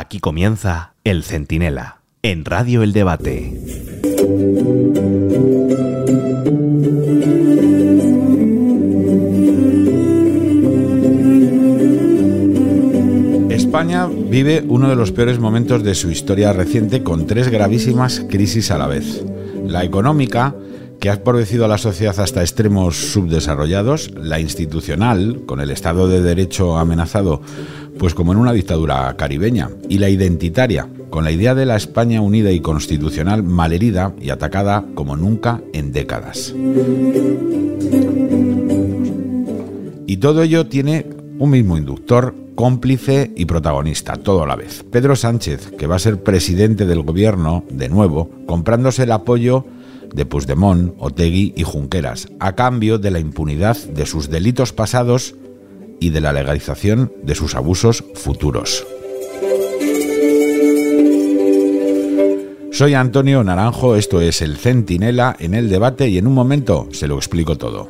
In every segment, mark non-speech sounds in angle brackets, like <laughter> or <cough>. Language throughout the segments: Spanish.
Aquí comienza El Centinela, en Radio El Debate. España vive uno de los peores momentos de su historia reciente con tres gravísimas crisis a la vez. La económica, que ha empobrecido a la sociedad hasta extremos subdesarrollados, la institucional, con el Estado de Derecho amenazado, pues como en una dictadura caribeña, y la identitaria, con la idea de la España unida y constitucional malherida y atacada como nunca en décadas. Y todo ello tiene un mismo inductor, cómplice y protagonista, todo a la vez. Pedro Sánchez, que va a ser presidente del gobierno, de nuevo, comprándose el apoyo de Puigdemont, Otegui y Junqueras, a cambio de la impunidad de sus delitos pasados y de la legalización de sus abusos futuros. Soy Antonio Naranjo, esto es el Centinela en el debate y en un momento se lo explico todo.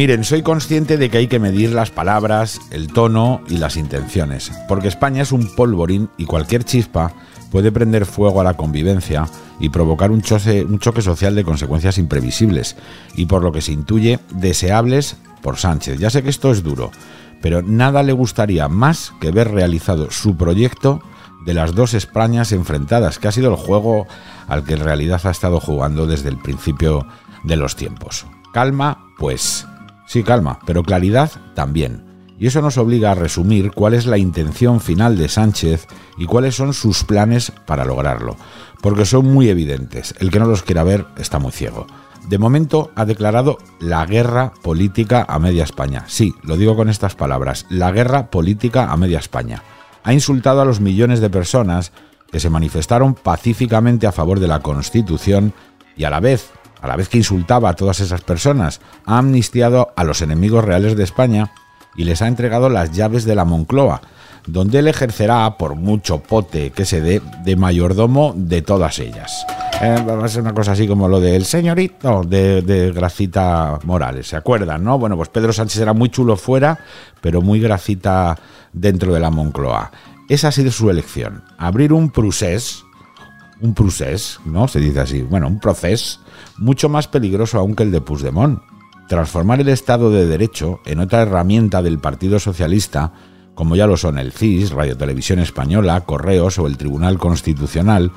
Miren, soy consciente de que hay que medir las palabras, el tono y las intenciones, porque España es un polvorín y cualquier chispa puede prender fuego a la convivencia y provocar un choque, un choque social de consecuencias imprevisibles y por lo que se intuye deseables por Sánchez. Ya sé que esto es duro, pero nada le gustaría más que ver realizado su proyecto de las dos Españas enfrentadas, que ha sido el juego al que en realidad ha estado jugando desde el principio de los tiempos. Calma, pues Sí, calma, pero claridad también. Y eso nos obliga a resumir cuál es la intención final de Sánchez y cuáles son sus planes para lograrlo, porque son muy evidentes. El que no los quiera ver está muy ciego. De momento ha declarado la guerra política a media España. Sí, lo digo con estas palabras, la guerra política a media España. Ha insultado a los millones de personas que se manifestaron pacíficamente a favor de la Constitución y a la vez a la vez que insultaba a todas esas personas, ha amnistiado a los enemigos reales de España y les ha entregado las llaves de la Moncloa, donde él ejercerá, por mucho pote que se dé, de mayordomo de todas ellas. Eh, va a ser una cosa así como lo del señorito de, de, Gracita Morales, ¿se acuerdan? no? Bueno, pues Pedro Sánchez era muy chulo fuera, pero muy gracita dentro de la Moncloa. Esa ha sido su elección, abrir un procés, un procés, ¿no? Se dice así, bueno, un proceso mucho más peligroso aún que el de Puigdemont. Transformar el Estado de Derecho en otra herramienta del Partido Socialista, como ya lo son el CIS, Radio Televisión Española, Correos o el Tribunal Constitucional,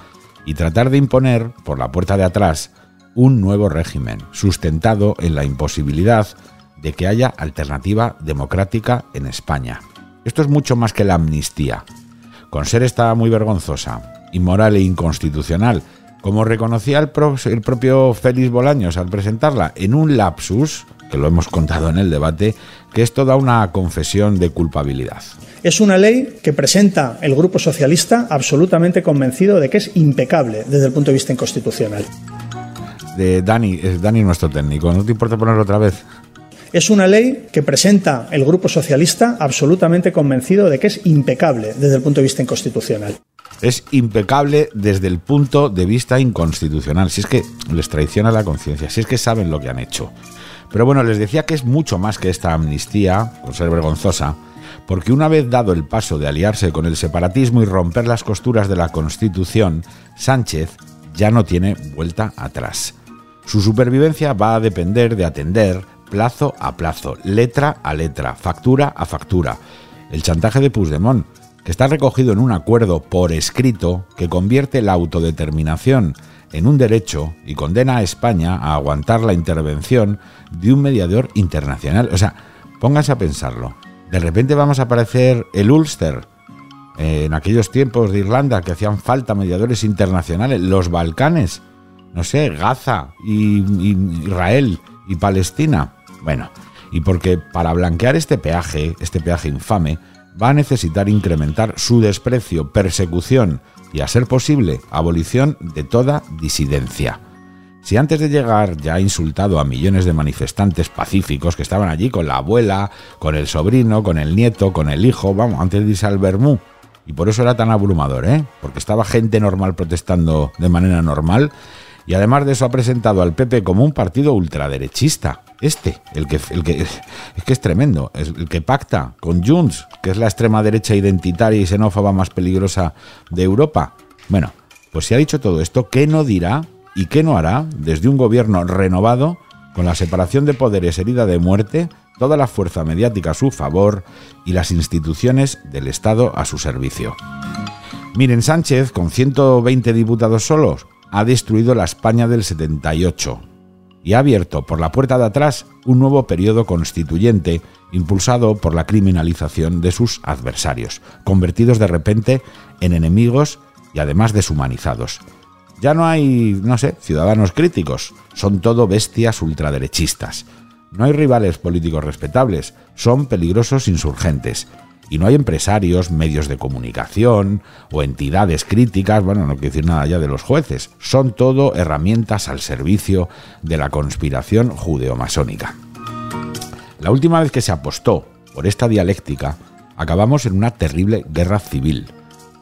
y tratar de imponer, por la puerta de atrás, un nuevo régimen, sustentado en la imposibilidad de que haya alternativa democrática en España. Esto es mucho más que la amnistía. Con ser esta muy vergonzosa, inmoral e inconstitucional, como reconocía el, propio Félix Bolaños al presentarla, en un lapsus, que lo hemos contado en el debate, que es toda una confesión de culpabilidad. Es una ley que presenta el Grupo Socialista absolutamente convencido de que es impecable desde el punto de vista inconstitucional. De Dani, es Dani nuestro técnico, ¿no te importa ponerlo otra vez? Es una ley que presenta el Grupo Socialista absolutamente convencido de que es impecable desde el punto de vista inconstitucional es impecable desde el punto de vista inconstitucional. Si es que les traiciona la conciencia, si es que saben lo que han hecho. Pero bueno, les decía que es mucho más que esta amnistía, por ser vergonzosa, porque una vez dado el paso de aliarse con el separatismo y romper las costuras de la Constitución, Sánchez ya no tiene vuelta atrás. Su supervivencia va a depender de atender plazo a plazo, letra a letra, factura a factura, el chantaje de Puigdemont, que está recogido en un acuerdo por escrito que convierte la autodeterminación en un derecho y condena a España a aguantar la intervención de un mediador internacional. O sea, pónganse a pensarlo. De repente vamos a aparecer el Ulster. Eh, en aquellos tiempos de Irlanda que hacían falta mediadores internacionales, los Balcanes, no sé, Gaza y, y Israel y Palestina. Bueno, y porque para blanquear este peaje, este peaje infame, va a necesitar incrementar su desprecio, persecución y, a ser posible, abolición de toda disidencia. Si antes de llegar ya ha insultado a millones de manifestantes pacíficos que estaban allí con la abuela, con el sobrino, con el nieto, con el hijo, vamos, antes de irse al Bermú, Y por eso era tan abrumador, ¿eh? Porque estaba gente normal protestando de manera normal. Y además de eso ha presentado al PP como un partido ultraderechista. Este, el que, el que es que es tremendo, es el que pacta con Junts, que es la extrema derecha identitaria y xenófoba más peligrosa de Europa. Bueno, pues si ha dicho todo esto, ¿qué no dirá y qué no hará desde un gobierno renovado con la separación de poderes herida de muerte, toda la fuerza mediática a su favor y las instituciones del Estado a su servicio? Miren, Sánchez, con 120 diputados solos, ha destruido la España del 78 y ha abierto por la puerta de atrás un nuevo periodo constituyente impulsado por la criminalización de sus adversarios, convertidos de repente en enemigos y además deshumanizados. Ya no hay, no sé, ciudadanos críticos, son todo bestias ultraderechistas. No hay rivales políticos respetables, son peligrosos insurgentes. Y no hay empresarios, medios de comunicación o entidades críticas, bueno, no quiero decir nada ya de los jueces, son todo herramientas al servicio de la conspiración judeomasónica. La última vez que se apostó por esta dialéctica, acabamos en una terrible guerra civil.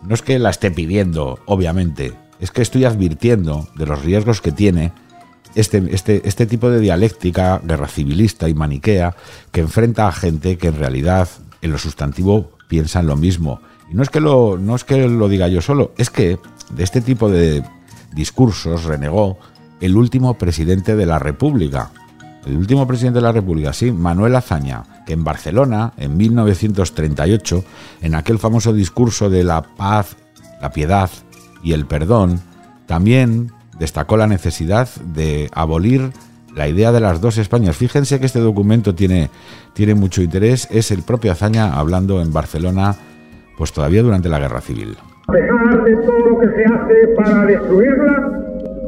No es que la esté pidiendo, obviamente, es que estoy advirtiendo de los riesgos que tiene este, este, este tipo de dialéctica guerra civilista y maniquea que enfrenta a gente que en realidad en lo sustantivo piensan lo mismo. Y no es que lo, no es que lo diga yo solo, es que de este tipo de discursos renegó el último presidente de la República. El último presidente de la República, sí, Manuel Azaña, que en Barcelona, en 1938, en aquel famoso discurso de la paz, la piedad y el perdón, también destacó la necesidad de abolir la idea de las dos Españas. Fíjense que este documento tiene, tiene mucho interés. Es el propio Azaña hablando en Barcelona, pues todavía durante la Guerra Civil. A pesar de todo lo que se hace para destruirla,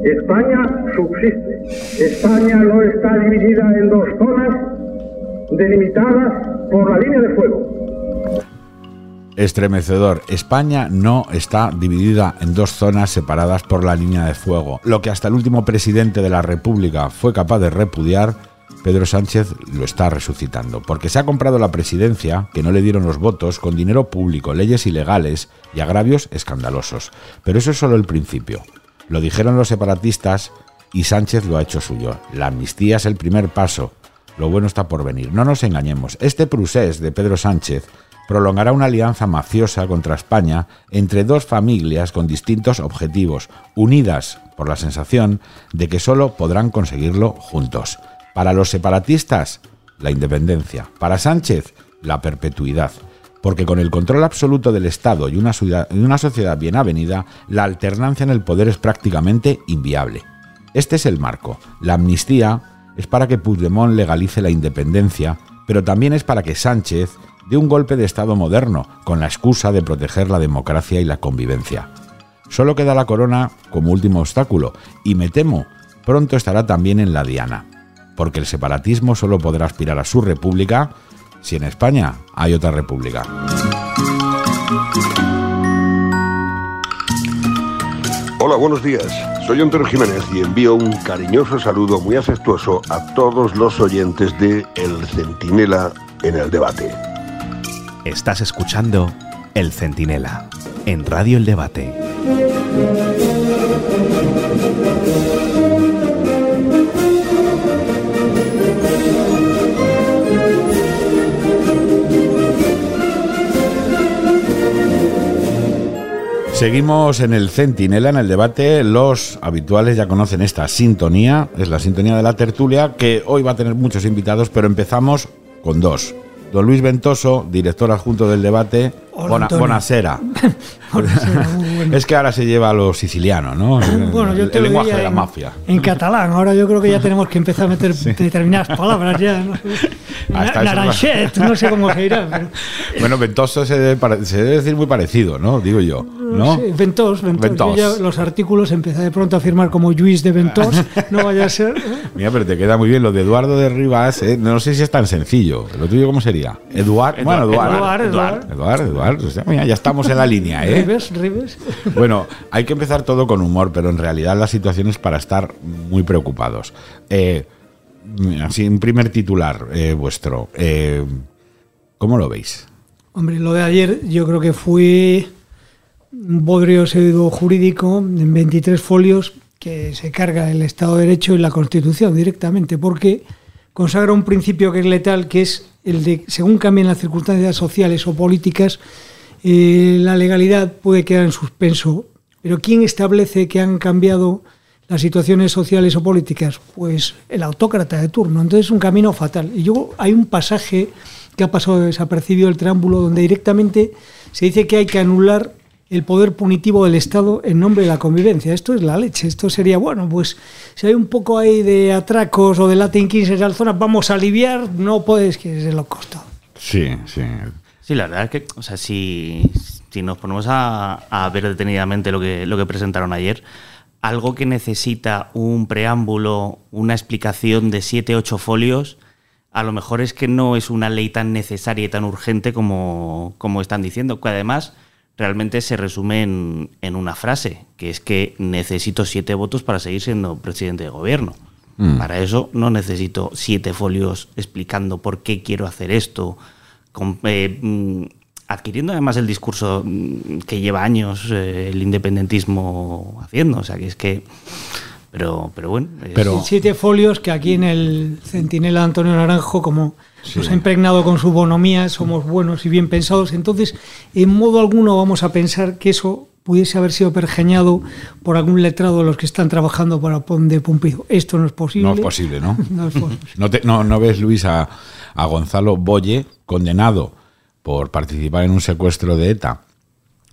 España subsiste. España no está dividida en dos zonas delimitadas por la línea de fuego. Estremecedor. España no está dividida en dos zonas separadas por la línea de fuego. Lo que hasta el último presidente de la República fue capaz de repudiar, Pedro Sánchez lo está resucitando, porque se ha comprado la presidencia, que no le dieron los votos, con dinero público, leyes ilegales y agravios escandalosos. Pero eso es solo el principio. Lo dijeron los separatistas y Sánchez lo ha hecho suyo. La amnistía es el primer paso. Lo bueno está por venir. No nos engañemos. Este procés de Pedro Sánchez prolongará una alianza mafiosa contra España entre dos familias con distintos objetivos, unidas por la sensación de que solo podrán conseguirlo juntos. Para los separatistas, la independencia. Para Sánchez, la perpetuidad. Porque con el control absoluto del Estado y una, una sociedad bien avenida, la alternancia en el poder es prácticamente inviable. Este es el marco. La amnistía es para que Puigdemont legalice la independencia, pero también es para que Sánchez de un golpe de Estado moderno, con la excusa de proteger la democracia y la convivencia. Solo queda la corona como último obstáculo, y me temo, pronto estará también en la diana, porque el separatismo solo podrá aspirar a su república si en España hay otra república. Hola, buenos días. Soy Antonio Jiménez y envío un cariñoso saludo muy afectuoso a todos los oyentes de El Centinela en el debate. Estás escuchando El Centinela en Radio El Debate. Seguimos en el Centinela, en el debate. Los habituales ya conocen esta sintonía, es la sintonía de la tertulia, que hoy va a tener muchos invitados, pero empezamos con dos. Don Luis Ventoso, director adjunto del debate. Hola, Bonasera. <laughs> <laughs> es que ahora se lleva a lo siciliano, ¿no? Bueno, yo el, te el lo lenguaje diría de la en- mafia. En catalán, ahora yo creo que ya tenemos que empezar a meter <laughs> determinadas palabras ya. No Naranchet, no sé cómo se dirá. Pero, Bueno, Ventoso se debe, pare- se debe decir muy parecido, ¿no? Digo yo, ¿no? Sí. Yo ya los artículos empecé de pronto a firmar como Luis de Ventós. No vaya a ser. ¿eh? Mira, pero te queda muy bien lo de Eduardo de Rivas. ¿eh? No sé si es tan sencillo. ¿Lo tuyo cómo sería? Eduard. Bueno, Eduard. Eduard, Eduard. Eduard, Eduard. O sea, mira, ya estamos en la línea, ¿eh? Ribes, Ribes. Bueno, hay que empezar todo con humor, pero en realidad la situación es para estar muy preocupados. Eh, así, un primer titular eh, vuestro. Eh, ¿Cómo lo veis? Hombre, lo de ayer yo creo que fui un bodrio pseudo jurídico en 23 folios que se carga el Estado de Derecho y la Constitución directamente, porque consagra un principio que es letal, que es el de, según cambien las circunstancias sociales o políticas, eh, la legalidad puede quedar en suspenso. Pero ¿quién establece que han cambiado las situaciones sociales o políticas? Pues el autócrata de turno. Entonces es un camino fatal. Y yo hay un pasaje que ha pasado desapercibido el preámbulo donde directamente se dice que hay que anular el poder punitivo del Estado en nombre de la convivencia. Esto es la leche. Esto sería, bueno, pues si hay un poco ahí de atracos o de Latin Kings en esa zona, vamos a aliviar, no puedes que se lo costa. Sí, sí. Sí, la verdad es que, o sea, si, si nos ponemos a, a, ver detenidamente lo que, lo que presentaron ayer, algo que necesita un preámbulo, una explicación de siete, ocho folios, a lo mejor es que no es una ley tan necesaria y tan urgente como, como están diciendo, que además realmente se resume en, en, una frase, que es que necesito siete votos para seguir siendo presidente de gobierno. Mm. Para eso no necesito siete folios explicando por qué quiero hacer esto, con, eh, mm, adquiriendo además el discurso mm, que lleva años eh, el independentismo haciendo. O sea, que es que... Pero, pero bueno. Es... Pero, Siete folios que aquí en el Centinela Antonio Naranjo, como sí. nos ha impregnado con su bonomía, somos buenos y bien pensados. Entonces, en modo alguno vamos a pensar que eso pudiese haber sido pergeñado por algún letrado de los que están trabajando para de Pumpido. Esto no es posible. No es posible, ¿no? <laughs> no, es posible. no, te, no, no ves, Luis, a, a Gonzalo Boye condenado por participar en un secuestro de ETA,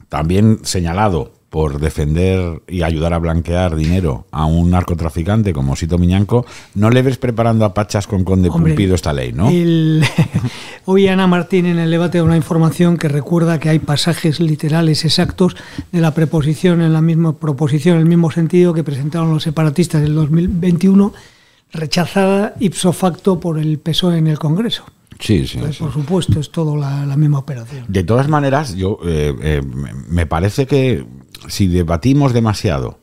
también señalado por defender y ayudar a blanquear dinero a un narcotraficante como Sito Miñanco, no le ves preparando a Pachas con Conde Hombre, Pumpido esta ley, ¿no? El, <laughs> hoy Ana Martín en el debate da una información que recuerda que hay pasajes literales exactos de la preposición en la misma proposición, en el mismo sentido que presentaron los separatistas en el 2021, rechazada ipso facto por el PSOE en el Congreso. Sí, sí. Por supuesto, es todo la, la misma operación. De todas maneras, yo eh, eh, me parece que si debatimos demasiado,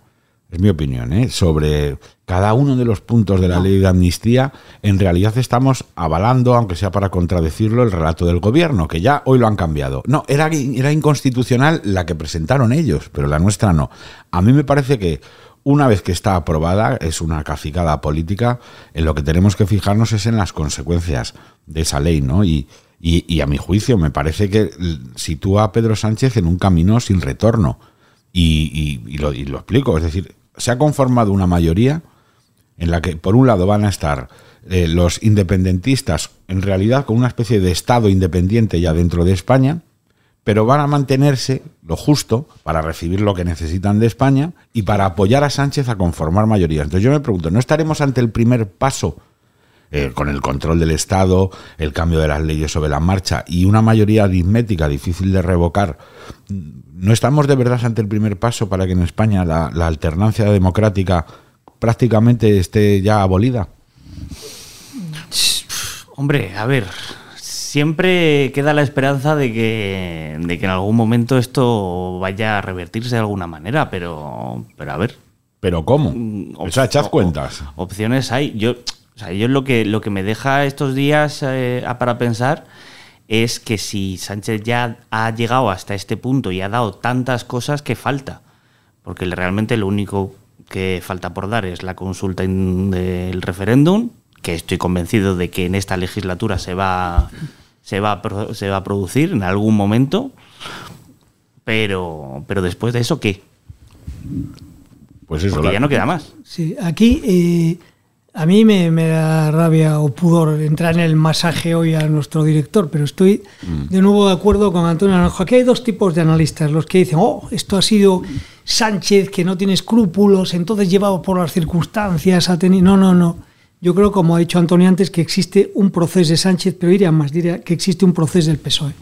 es mi opinión, ¿eh? sobre cada uno de los puntos de la ley de amnistía, en realidad estamos avalando, aunque sea para contradecirlo, el relato del gobierno, que ya hoy lo han cambiado. No, era, era inconstitucional la que presentaron ellos, pero la nuestra no. A mí me parece que una vez que está aprobada, es una cacicada política, en lo que tenemos que fijarnos es en las consecuencias de esa ley, ¿no? Y, y, y a mi juicio me parece que sitúa a Pedro Sánchez en un camino sin retorno. Y, y, y, lo, y, lo, explico, es decir, se ha conformado una mayoría en la que, por un lado, van a estar eh, los independentistas, en realidad con una especie de Estado independiente ya dentro de España, pero van a mantenerse lo justo para recibir lo que necesitan de España y para apoyar a Sánchez a conformar mayorías. Entonces yo me pregunto, ¿no estaremos ante el primer paso eh, con el control del Estado, el cambio de las leyes sobre la marcha y una mayoría aritmética difícil de revocar? ¿No estamos de verdad ante el primer paso para que en España la, la alternancia democrática prácticamente esté ya abolida? Hombre, a ver, siempre queda la esperanza de que, de que en algún momento esto vaya a revertirse de alguna manera, pero, pero a ver. ¿Pero cómo? O sea, echad cuentas. Opciones hay. Yo, o sea, yo lo que, lo que me deja estos días eh, para pensar es que si Sánchez ya ha llegado hasta este punto y ha dado tantas cosas que falta, porque realmente lo único que falta por dar es la consulta del referéndum, que estoy convencido de que en esta legislatura se va, se va, a, se va a producir en algún momento, pero, pero después de eso, ¿qué? Pues eso. Porque la... ya no queda más. Sí, aquí eh, a mí me, me, da rabia o pudor entrar en el masaje hoy a nuestro director, pero estoy mm. de nuevo de acuerdo con Antonio Naranjo. Aquí hay dos tipos de analistas, los que dicen, oh, esto ha sido Sánchez que no tiene escrúpulos, entonces llevado por las circunstancias ha tenido... No, no, no. Yo creo, como ha dicho Antonio antes, que existe un proceso de Sánchez, pero diría más, diría que existe un proceso del PSOE.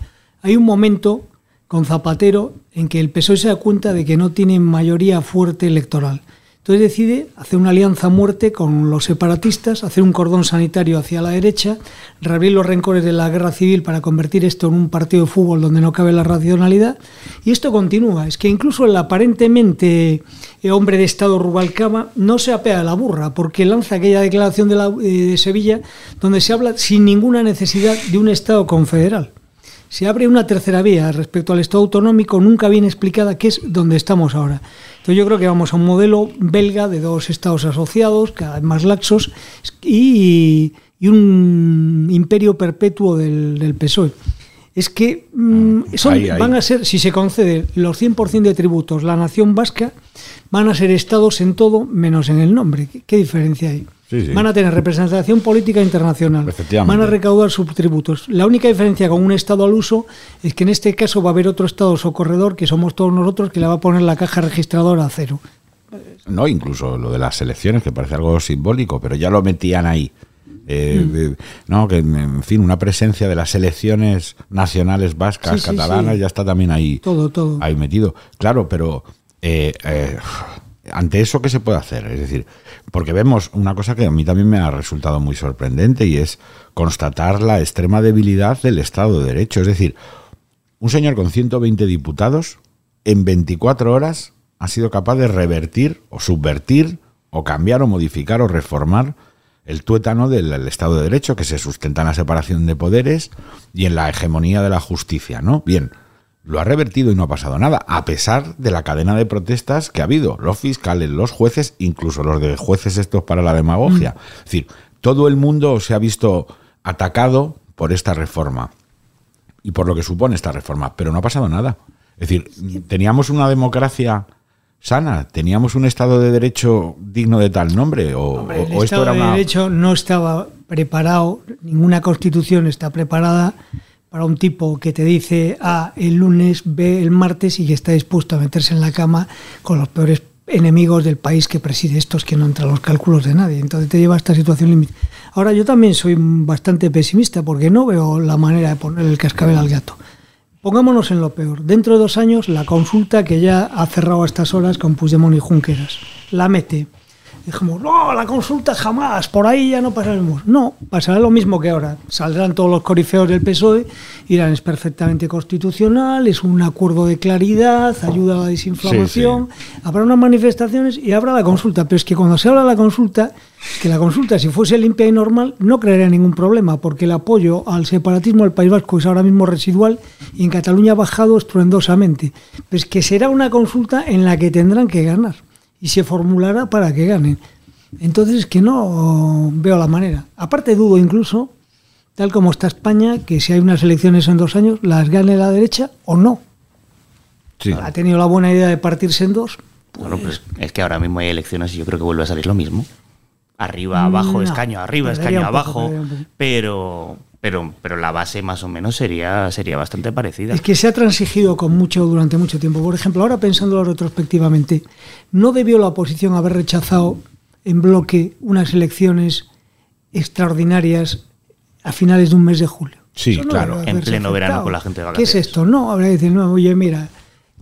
Hay un momento con Zapatero en que el PSOE se da cuenta de que no tiene mayoría fuerte electoral. Entonces decide hacer una alianza a muerte con los separatistas, hacer un cordón sanitario hacia la derecha, reabrir los rencores de la guerra civil para convertir esto en un partido de fútbol donde no cabe la racionalidad. Y esto continúa. Es que incluso el aparentemente hombre de Estado Rubalcaba no se apea a la burra, porque lanza aquella declaración de, eh, de Sevilla donde se habla sin ninguna necesidad de un Estado confederal se abre una tercera vía respecto al Estado autonómico nunca bien explicada, que es donde estamos ahora. Entonces yo creo que vamos a un modelo belga de dos estados asociados, cada vez más laxos, y, y un imperio perpetuo del, del PSOE es que mm, son, Ahí, ahí. van a ser, si se concede los 100% de tributos, la nación vasca, van a ser estados en todo menos en el nombre. ¿Qué, qué diferencia hay? Sí, sí. Van a tener representación política internacional. Van a recaudar subtributos. La única diferencia con un estado al uso es que en este caso va a haber otro estado socorredor, que somos todos nosotros, que le va a poner la caja registradora a cero. No, incluso lo de las elecciones, que parece algo simbólico, pero ya lo metían ahí. Eh, Mm. eh, no, que en fin, una presencia de las elecciones nacionales vascas, Sí, catalanas, sí. ya está también ahí, Todo, todo. ahí metido. Claro, pero eh, ante eso, ¿qué se puede hacer? Es decir, porque vemos una cosa que a mí también me ha resultado muy sorprendente y es constatar la extrema debilidad del Estado de Derecho. Es decir, un señor con 120 diputados en 24 horas ha sido capaz de revertir o subvertir o cambiar o modificar o reformar el tuétano del, Estado de Derecho que se sustenta en la separación de poderes y en la hegemonía de la justicia, ¿no? Bien, lo ha revertido y no ha pasado nada, a pesar de la cadena de protestas que ha habido, los fiscales, los jueces, incluso los de jueces estos para la demagogia. Es decir, todo el mundo se ha visto atacado por esta reforma y por lo que supone esta reforma, pero no ha pasado nada. Es decir, teníamos una democracia sana, teníamos un Estado de Derecho digno de tal nombre, o, Hombre, el o esto Estado era de una... Derecho no estaba preparado, ninguna constitución está preparada para un tipo que te dice A el lunes, B el martes y que está dispuesto a meterse en la cama con los peores enemigos del país que preside estos que no entran los cálculos de nadie. Entonces te lleva a esta situación límite. Ahora yo también soy bastante pesimista porque no veo la manera de poner el cascabel al gato. Pongámonos en lo peor. Dentro de dos años, la consulta que ya ha cerrado a estas horas con Puigdemont y Junqueras. La mete. Dijimos, no, la consulta jamás, por ahí ya no pasaremos. No, pasará lo mismo que ahora. Saldrán todos los corifeos del PSOE, dirán es perfectamente constitucional, es un acuerdo de claridad, ayuda a la desinflamación, habrá unas manifestaciones y habrá la consulta. Pero es que cuando se habla de la consulta, que la consulta, si fuese limpia y normal, no crearía ningún problema, porque el apoyo al separatismo del País Vasco es ahora mismo residual y en Cataluña ha bajado estruendosamente. Pues que será una consulta en la que tendrán que ganar y se formulará para que ganen. Entonces es que no veo la manera. Aparte dudo incluso, tal como está España, que si hay unas elecciones en dos años, las gane la derecha o no. Sí. Ha tenido la buena idea de partirse en dos. Bueno, pues es que ahora mismo hay elecciones y yo creo que vuelve a salir lo mismo. Arriba, abajo, No, escaño, arriba, escaño, abajo. poco. Pero, pero, pero la base más o menos sería, sería bastante parecida. Es que se ha transigido con mucho durante mucho tiempo. Por ejemplo, ahora pensándolo retrospectivamente, ¿no debió la oposición haber rechazado en bloque unas elecciones extraordinarias a finales de un mes de julio? Sí, no claro. En pleno verano con la gente de ¿Qué es vacaciones. esto? No, habría que decir, no, oye, mira,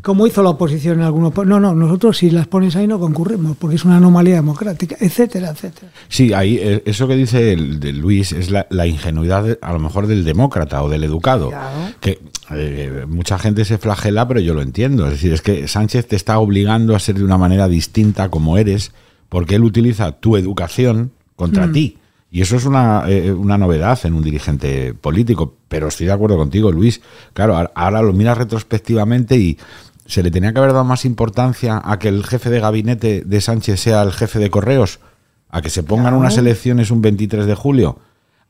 como hizo la oposición en algunos... No, no, nosotros si las pones ahí no concurrimos, porque es una anomalía democrática, etcétera, etcétera. Sí, ahí, eh, eso que dice el, de Luis es la, la ingenuidad a lo mejor del demócrata o del educado. Claro. Que eh, mucha gente se flagela, pero yo lo entiendo. Es decir, es que Sánchez te está obligando a ser de una manera distinta como eres, porque él utiliza tu educación contra ti. Y eso es una, eh, una novedad en un dirigente político. Pero estoy de acuerdo contigo, Luis. Claro, ahora lo miras retrospectivamente y se le tenía que haber dado más importancia a que el jefe de gabinete de Sánchez sea el jefe de correos, a que se pongan unas elecciones un 23 de julio,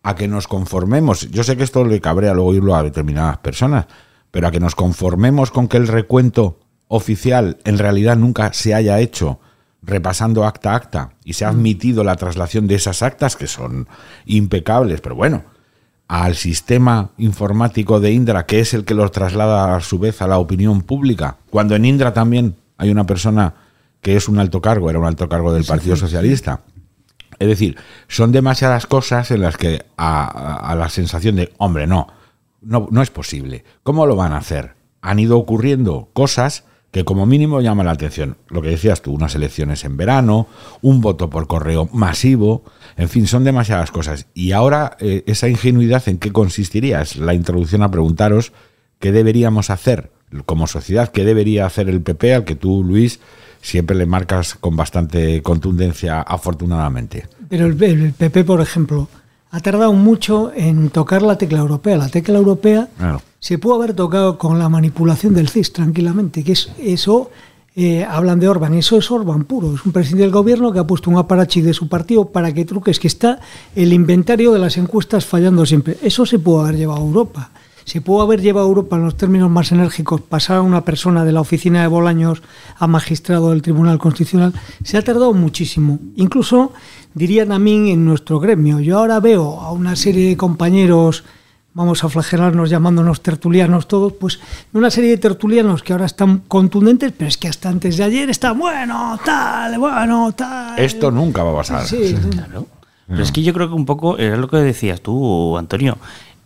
a que nos conformemos. Yo sé que esto le cabrea luego oírlo a determinadas personas, pero a que nos conformemos con que el recuento oficial en realidad nunca se haya hecho repasando acta a acta y se ha admitido la traslación de esas actas que son impecables, pero bueno, al sistema informático de Indra, que es el que los traslada a su vez a la opinión pública, cuando en Indra también hay una persona que es un alto cargo, era un alto cargo del Partido Socialista. Es decir, son demasiadas cosas en las que a, a- a la sensación de, hombre, no, no, no es posible. ¿Cómo lo van a hacer? Han ido ocurriendo cosas que como mínimo llaman la atención. Lo que decías tú, unas elecciones en verano, un voto por correo masivo, en fin, son demasiadas cosas. Y ahora eh, esa ingenuidad en qué consistiría? Es la introducción a preguntaros qué deberíamos hacer como sociedad, qué debería hacer el PP, al que tú, Luis, siempre le marcas con bastante contundencia, afortunadamente. Pero el PP, por ejemplo, ha tardado mucho en tocar la tecla europea. La tecla europea Claro. se pudo haber tocado con la manipulación del CIS tranquilamente, que es eso, eh, hablan de Orban, eso es Orban puro, es un presidente del gobierno que ha puesto un aparachi de su partido para que truques, que está el inventario de las encuestas fallando siempre. Eso se pudo haber llevado a Europa. Se pudo haber llevado a Europa en los términos más enérgicos, pasar a una persona de la oficina de Bolaños a magistrado del Tribunal Constitucional. Se ha tardado muchísimo. Incluso, diría también en nuestro gremio. Yo ahora veo a una serie de compañeros vamos a flagelarnos llamándonos tertulianos todos, pues una serie de tertulianos que ahora están contundentes, pero es que hasta antes de ayer está bueno, tal, bueno, tal. Esto nunca va a pasar. Sí, Claro. Pero es que yo creo que un poco era lo que decías tú, Antonio.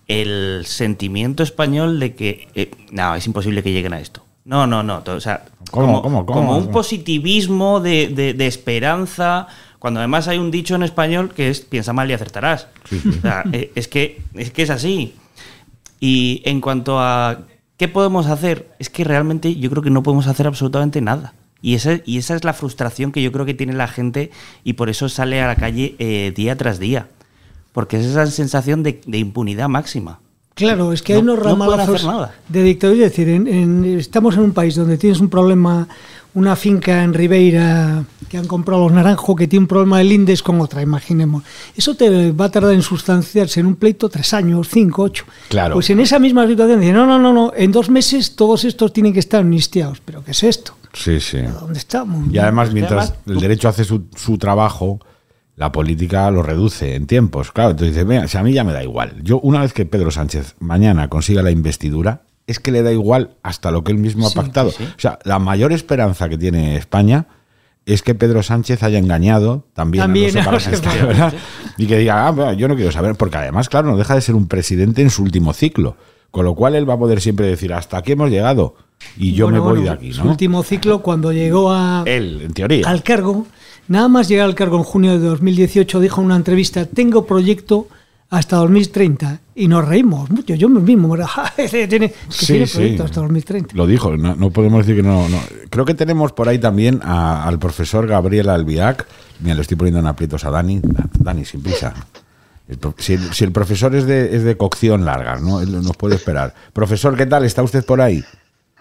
El sentimiento español de que eh, no, es imposible que lleguen a esto. No, no, no. to- O sea, ¿Cómo, como, cómo, cómo? como un positivismo de, de- de esperanza. Cuando además hay un dicho en español que es piensa mal y acertarás. O sea, eh, es, que, es que es así. Y en cuanto a qué podemos hacer, es que realmente yo creo que no podemos hacer absolutamente nada. Y esa, y esa es la frustración que yo creo que tiene la gente y por eso sale a la calle eh, día tras día. Porque es esa sensación de, de impunidad máxima. Claro, es que hay No- unos no pueden ramalazos hacer nada. de dictadura. Es decir, en- en- estamos en un país donde tienes un problema, una finca en Ribeira que han comprado los naranjos que tiene un problema de lindes con otra, imaginemos. Eso te va a tardar en sustanciarse en un pleito tres años, cinco, ocho. Claro. Pues en esa misma situación dicen, no, no, no, no, en dos meses todos estos tienen que estar amnistiados. ¿Pero qué es esto? Sí, sí. ¿Dónde estamos? Y además, mientras además- el derecho hace su, su trabajo, la política lo reduce en tiempos. Claro, entonces dices, "Mira, si a mí ya me da igual. Yo, una vez que Pedro Sánchez mañana consiga la investidura, es que le da igual hasta lo que él mismo ha pactado. O sea, la mayor esperanza que tiene España es que Pedro Sánchez haya engañado también, También a los <laughs> <laughs> ¿verdad? Y que diga, ah, yo no quiero saber, porque además, claro, no deja de ser un presidente en su último ciclo. Con lo cual él va a poder siempre decir, hasta aquí hemos llegado y yo Bueno, me voy bueno, de aquí, Su ¿no? último ciclo, cuando llegó a, Él, en teoría. al cargo, nada más llegar al cargo en junio de 2018, dijo en una entrevista, tengo proyecto hasta 2030. Y nos reímos mucho, yo mismo, ¿verdad? <laughs> tiene, es que Sí, tiene sí. proyecto hasta 2030. Lo dijo, no, no podemos decir que no, no. Creo que tenemos por ahí también a- al profesor Gabriel Albiac. Mira, le estoy poniendo en aprietos a Dani. Dani, sin prisa. Si, el, si el profesor es de, es de cocción larga, ¿no? Él nos puede esperar. Profesor, ¿qué tal? ¿Está usted por ahí?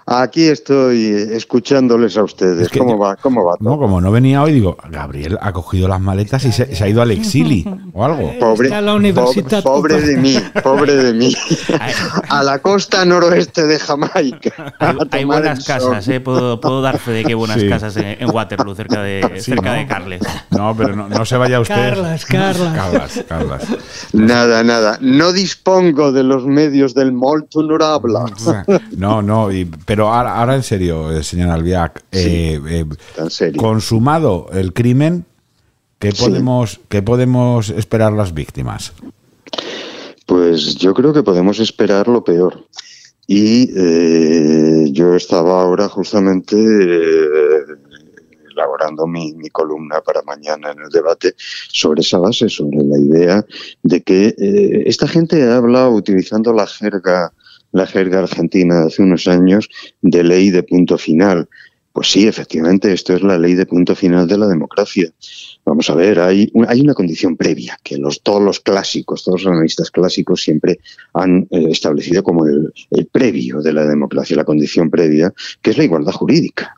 Aquí estoy escuchándoles a ustedes. Es que ¿Cómo yo- va? ¿Cómo va? todo? No, como no venía hoy, digo, Gabriel ha cogido las maletas y se, se ha ido al exili o algo. Pobre, la universidad pobre, pobre de mí, pobre de mí. <laughs> A la costa noroeste de Jamaica. Hay, buenas casas, ¿eh? puedo, puedo dar fe de que hay buenas Sí. casas en, en Waterloo, cerca de, Sí, cerca ¿no? de Carles. No, pero no, no se vaya usted. Carlas, Carlas. Carlas, Carlas. Nada, nada. No dispongo de los medios del molto honorable. No, no, y- pero ahora, ahora en serio, eh, señor Albiac, eh, eh, consumado el crimen, ¿qué Sí. podemos, ¿qué podemos esperar las víctimas? Pues yo creo que podemos esperar lo peor. Y eh, yo estaba ahora justamente elaborando mi, mi columna para mañana en el debate sobre esa base, sobre la idea de que eh, esta gente habla utilizando la jerga, la jerga argentina de hace unos años de ley de punto final. Pues sí, efectivamente, esto es la ley de punto final de la democracia. Vamos a ver, hay, hay una condición previa que los, todos los clásicos, todos los analistas clásicos siempre han eh, establecido como el previo de la democracia, la condición previa, que es la igualdad jurídica.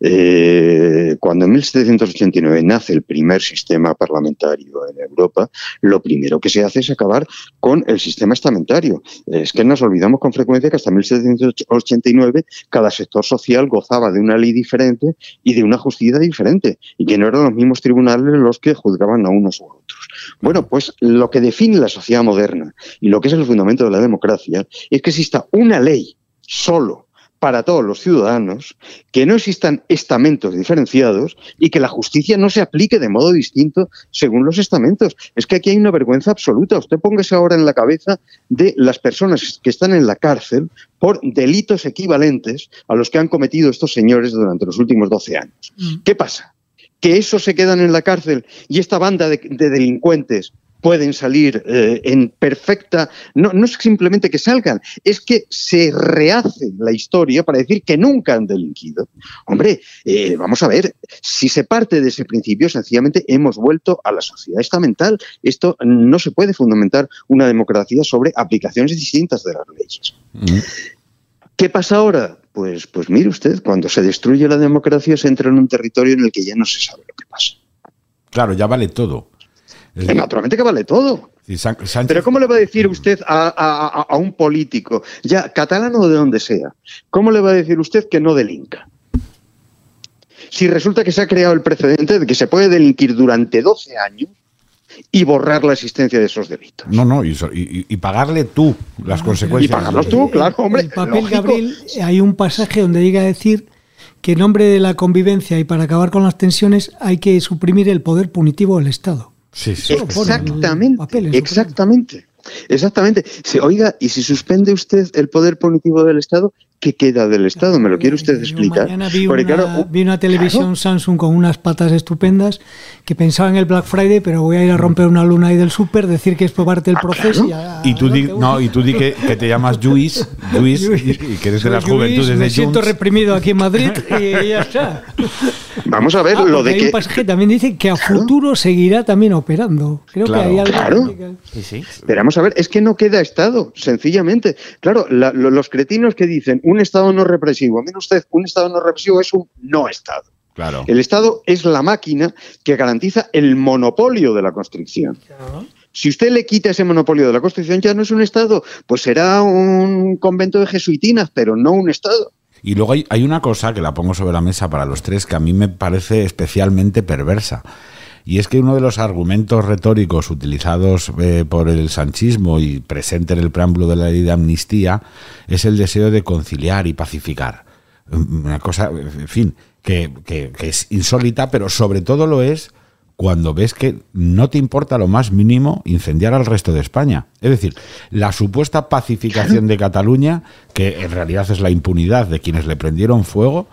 Eh, cuando en 1789 nace el primer sistema parlamentario en Europa, lo primero que se hace es acabar con el sistema estamentario. Es que nos olvidamos con frecuencia que hasta 1789 cada sector social gozaba de una ley diferente y de una justicia diferente, y que no eran los mismos tribunales los que juzgaban a unos u otros. Bueno, pues lo que define la sociedad moderna y lo que es el fundamento de la democracia es que exista una ley solo para todos los ciudadanos, que no existan estamentos diferenciados y que la justicia no se aplique de modo distinto según los estamentos. Es que aquí hay una vergüenza absoluta. Usted póngase ahora en la cabeza de las personas que están en la cárcel por delitos equivalentes a los que han cometido estos señores durante los últimos 12 años. ¿Qué pasa? Que esos se quedan en la cárcel y esta banda de, de delincuentes pueden salir eh, en perfecta, no, no es simplemente que salgan, es que se rehace la historia para decir que nunca han delinquido. Hombre, eh, vamos a ver, si se parte de ese principio, sencillamente hemos vuelto a la sociedad estamental. Esto no se puede fundamentar una democracia sobre aplicaciones distintas de las leyes. ¿Qué pasa ahora? Pues, pues mire usted, cuando se destruye la democracia se entra en un territorio en el que ya no se sabe lo que pasa. Claro, ya vale todo. Es- Naturalmente que vale todo. Sí, San- Sánchez- Pero ¿cómo le va a decir usted a, a- a- a un político, ya catalano o de donde sea, cómo le va a decir usted que no delinca? Si resulta que se ha creado el precedente de que se puede delinquir durante 12 años y borrar la existencia de esos delitos. No, no, y, y- pagarle tú las consecuencias. Y pagarlos tú, claro, hombre. el papel lógico. Gabriel, hay un pasaje donde llega a decir que en nombre de la convivencia y para acabar con las tensiones hay que suprimir el poder punitivo del Estado. Sí, sí. Exactamente, exactamente, exactamente. Se, oiga, y si suspende usted el poder punitivo del Estado, ¿qué queda del Estado? ¿Me lo quiere usted Yo explicar? Mañana vi Porque, una, claro, vi una televisión claro, Samsung con unas patas estupendas que pensaba en el Black Friday, pero voy a ir a romper una luna ahí del súper, decir que es parte del Ah, proceso. claro. Y, Y tú di, no, y tú di que, que te llamas Luis, Luis, y, y que eres de las juventudes Me de siento Junts. reprimido aquí en Madrid <laughs> y ya está. Vamos a ver Ah, lo de hay que... un pasaje que también dice que a futuro seguirá también operando. Creo Claro. que hay algo Claro. que- Sí, sí. Pero vamos a ver, es que no queda Estado, sencillamente. Claro, la- lo- los cretinos que dicen un Estado no represivo, mire usted, un Estado no represivo es un no Estado. Claro. El Estado es la máquina que garantiza el monopolio de la constricción. Si usted le quita ese monopolio de la constricción, ya no es un Estado, pues será un convento de jesuitinas, pero no un Estado. Y luego hay, hay una cosa que la pongo sobre la mesa para los tres que a mí me parece especialmente perversa. Y es que uno de los argumentos retóricos utilizados eh, por el sanchismo y presente en el preámbulo de la ley de amnistía es el deseo de conciliar y pacificar. Una cosa, en fin, que es insólita, pero sobre todo lo es cuando ves que no te importa lo más mínimo incendiar al resto de España. Es decir, la supuesta pacificación de Cataluña, que en realidad es la impunidad de quienes le prendieron fuego,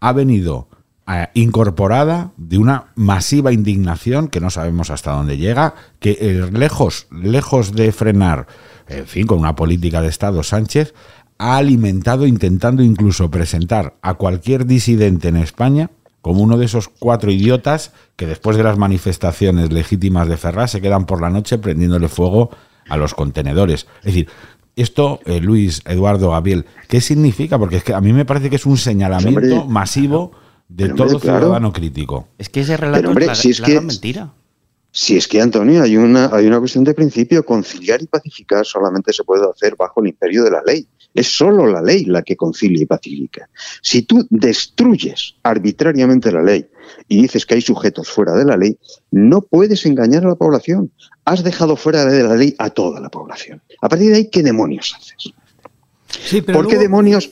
ha venido eh, incorporada de una masiva indignación que no sabemos hasta dónde llega, que eh, lejos, lejos de frenar, en fin, con una política de Estado Sánchez, ha alimentado intentando incluso presentar a cualquier disidente en España como uno de esos cuatro idiotas que después de las manifestaciones legítimas de Ferraz se quedan por la noche prendiéndole fuego a los contenedores. Es decir, esto, eh, Luis, Eduardo, Gabriel, ¿qué significa? Porque es que a mí me parece que es un señalamiento masivo de pero, hombre, todo claro. ciudadano crítico. Es que ese relato hombre, es la, si es la que- gran mentira. Si es que, Antonio, hay una, hay una cuestión de principio. Conciliar y pacificar solamente se puede hacer bajo el imperio de la ley. Es solo la ley la que concilia y pacifica. Si tú destruyes arbitrariamente la ley y dices que hay sujetos fuera de la ley, no puedes engañar a la población. Has dejado fuera de la ley a toda la población. A partir de ahí, ¿qué demonios haces? Sí, pero ¿Por qué demonios?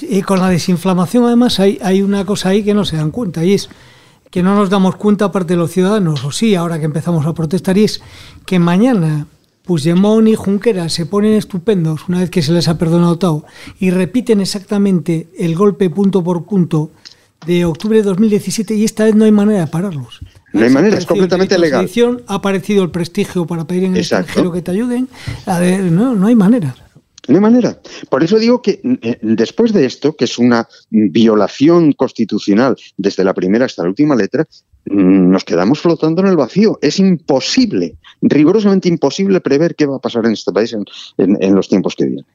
Y con la desinflamación, además, hay, hay una cosa ahí que no se dan cuenta, y es que no nos damos cuenta, aparte de los ciudadanos, o sí, ahora que empezamos a protestar, y es que mañana Puigdemont y Junqueras se ponen estupendos una vez que se les ha perdonado todo y repiten exactamente el golpe punto por punto de octubre de 2017 y esta vez no hay manera de pararlos. No hay Ha manera, es completamente legal. Ha aparecido el prestigio para pedir en el Exacto. extranjero que te ayuden. A ver, no, no hay manera. No hay manera. Por eso digo que eh, después de esto, que es una violación constitucional desde la primera hasta la última letra, mm, nos quedamos flotando en el vacío. Es imposible, rigurosamente imposible prever qué va a pasar en este país en, en- los tiempos que vienen.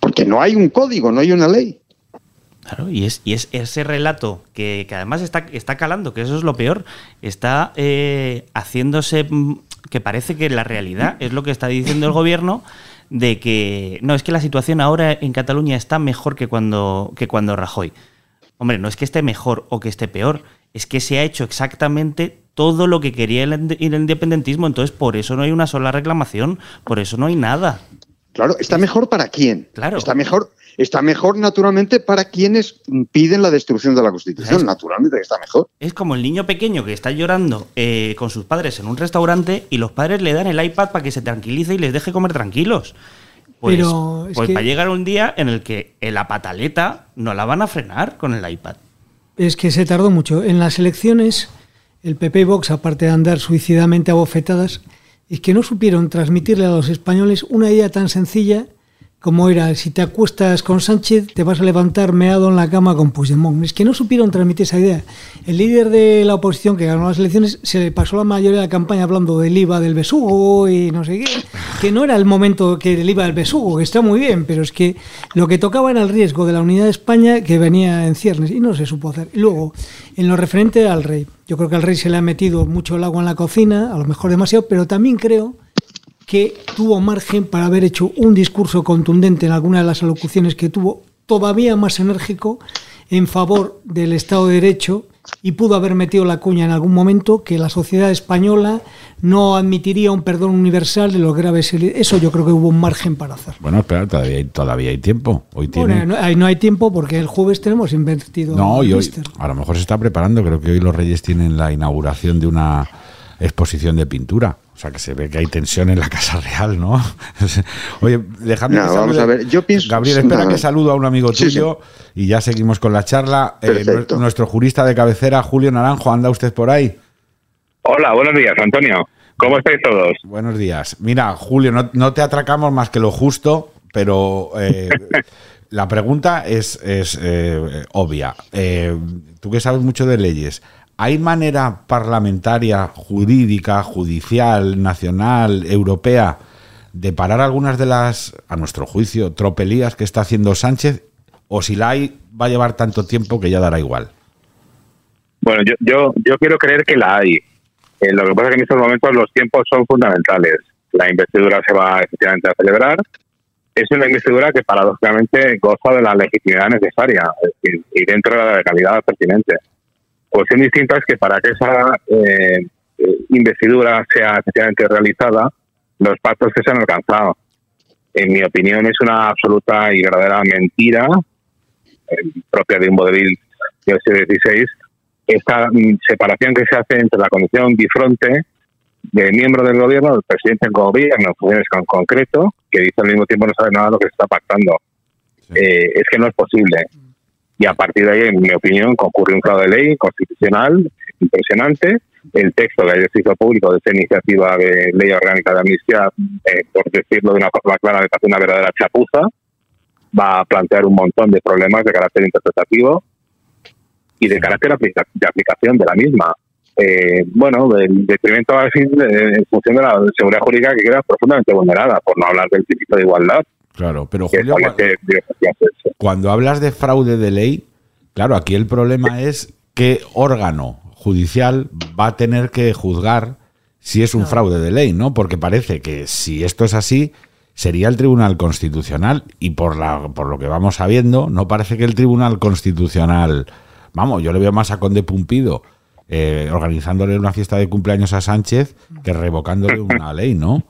Porque no hay un código, no hay una ley. Claro, y es, ese relato que, además está, está calando, que eso es lo peor, está eh, haciéndose mm, que parece que la realidad es lo que está diciendo el gobierno de que no, es que la situación ahora en Cataluña está mejor que cuando, que cuando Rajoy. Hombre, no es que esté mejor o que esté peor, es que se ha hecho exactamente todo lo que quería el, el independentismo, entonces por eso no hay una sola reclamación, por eso no hay nada. Claro, ¿está mejor para quién? Claro. Está mejor, está mejor naturalmente para quienes piden la destrucción de la Constitución. ¿Sabes? Naturalmente que está mejor. Es como el niño pequeño que está llorando eh, con sus padres en un restaurante y los padres le dan el iPad para que se tranquilice y les deje comer tranquilos. Pues, Pero es pues que- va a llegar un día en el que en la pataleta no la van a frenar con el iPad. Es que se tardó mucho. En las elecciones, el PP y Vox, aparte de andar suicidamente a es que no supieron transmitirle a los españoles una idea tan sencilla como era, si te acuestas con Sánchez, te vas a levantar meado en la cama con Puigdemont. Es que no supieron transmitir esa idea. El líder de la oposición que ganó las elecciones se le pasó la mayoría de la campaña hablando del IVA del besugo y no sé qué, que no era el momento que del IVA del besugo, que está muy bien, pero es que lo que tocaba era el riesgo de la unidad de España que venía en ciernes y no se supo hacer. Luego, en lo referente al rey, yo creo que al rey se le ha metido mucho el agua en la cocina, a lo mejor demasiado, pero también creo que tuvo margen para haber hecho un discurso contundente en alguna de las alocuciones que tuvo, todavía más enérgico en favor del Estado de Derecho y pudo haber metido la cuña en algún momento que la sociedad española no admitiría un perdón universal de los graves Eso yo creo que hubo un margen para hacer. Bueno, espera, todavía hay, todavía hay tiempo. Hoy tiene... no, hay, no hay tiempo porque el jueves tenemos invertido. No, y hoy, a lo mejor se está preparando. Creo que hoy los Reyes tienen la inauguración de una exposición de pintura. O sea, que se ve que hay tensión en la Casa <laughs> Real, ¿no? <laughs> Oye, dejadme no, vamos a ver. Yo pienso, Gabriel, espera que saludo a un amigo tuyo y ya seguimos con la charla. Eh, nuestro jurista de cabecera, Julio Naranjo, ¿anda usted por ahí? Hola, buenos días, Antonio. ¿Cómo estáis todos? Buenos días. Mira, Julio, no, te atracamos más que lo justo, pero eh, <laughs> la pregunta es, es eh, obvia. tú que sabes mucho de leyes, ¿Hay manera parlamentaria, jurídica, judicial, nacional, europea, de parar algunas de las, a nuestro juicio, tropelías que está haciendo Sánchez? ¿O si la hay, va a llevar tanto tiempo que ya dará igual? Bueno, yo, yo, yo quiero creer que la hay. Eh, lo que pasa es que en estos momentos los tiempos son fundamentales. La investidura se va efectivamente a celebrar. Es una investidura que paradójicamente goza de la legitimidad necesaria y dentro de la legalidad pertinente. Cuestión distinta es que para que esa eh, investidura sea efectivamente realizada, los pactos que se han alcanzado. En mi opinión, es una absoluta y verdadera mentira eh, propia de un vodevil del siglo XVI esta mm, separación que se hace entre la condición bifronte de miembro del gobierno, del presidente del gobierno, en funciones con concreto, que dice al mismo tiempo no sabe nada de lo que se está pactando. Eh, es que no es posible y a partir de ahí, en mi opinión, concurre un fraude de ley constitucional impresionante. El texto que se hizo público de esta iniciativa de ley orgánica de amnistía, eh, por decirlo de una forma clara, me parece una verdadera chapuza. Va a plantear un montón de problemas de carácter interpretativo y de carácter de aplicación de la misma. Eh, bueno, el detrimento en función de la seguridad jurídica que queda profundamente vulnerada, por no hablar del principio de igualdad. Claro, pero Julio, cuando, hablas de fraude de ley, claro, aquí el problema es qué órgano judicial va a tener que juzgar si es un fraude de ley, ¿no? Porque parece que si esto es así, sería el Tribunal Constitucional y por la por lo que vamos sabiendo, no parece que el Tribunal Constitucional, vamos, yo le veo más a Conde Pumpido eh, organizándole una fiesta de cumpleaños a Sánchez que <laughs> revocándole una ley, ¿no?